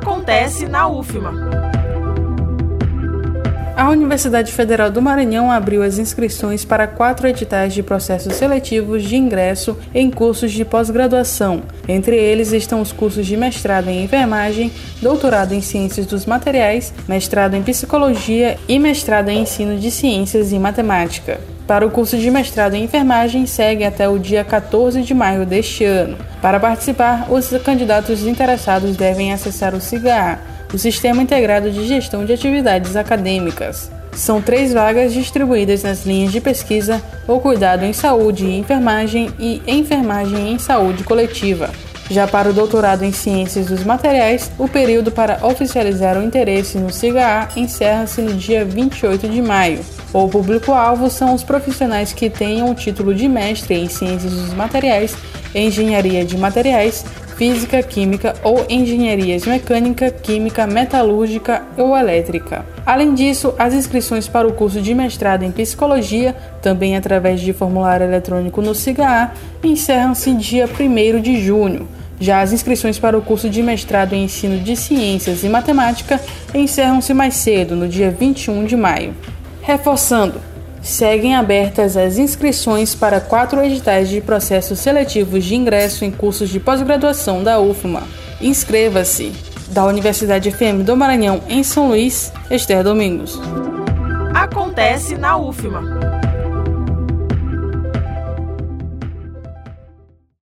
Acontece na UFMA. A Universidade Federal do Maranhão abriu as inscrições para quatro editais de processos seletivos de ingresso em cursos de pós-graduação. Entre eles estão os cursos de mestrado em enfermagem, doutorado em ciências dos materiais, mestrado em psicologia e mestrado em ensino de ciências e matemática. Para o curso de mestrado em enfermagem, segue até o dia 14 de maio deste ano. Para participar, os candidatos interessados devem acessar o SIGA o Sistema Integrado de Gestão de Atividades Acadêmicas. São três vagas distribuídas nas linhas de pesquisa ou cuidado em saúde e enfermagem e enfermagem em saúde coletiva. Já para o doutorado em Ciências dos Materiais, o período para oficializar o interesse no SIGA encerra-se no dia 28 de maio. O público-alvo são os profissionais que tenham o título de mestre em Ciências dos Materiais, Engenharia de Materiais, física, química ou engenharias mecânica, química, metalúrgica ou elétrica. Além disso, as inscrições para o curso de mestrado em psicologia, também através de formulário eletrônico no SIGA, encerram-se dia 1 de junho. Já as inscrições para o curso de mestrado em ensino de ciências e matemática encerram-se mais cedo, no dia 21 de maio. Reforçando, Seguem abertas as inscrições para quatro editais de processos seletivos de ingresso em cursos de pós-graduação da UFMA. Inscreva-se! Da Universidade FM do Maranhão, em São Luís, Esther Domingos. Acontece na UFMA.